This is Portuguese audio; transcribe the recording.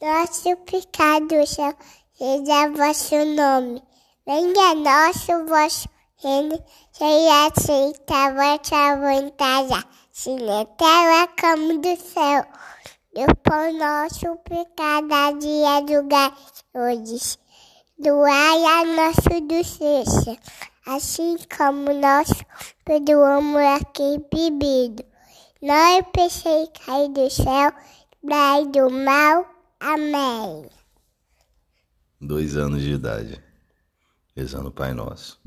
nosso pecado, seja vosso nome. Venha nosso vosso reino, seja aceita a vossa vontade, assim na terra como do céu. E o pão nosso pecado dia do hoje. Doai a nosso doce, assim como nós perdoamos a quem pedido. Não pensei cair do céu, daí do mal. Amém. Dois anos de idade, rezando o Pai Nosso.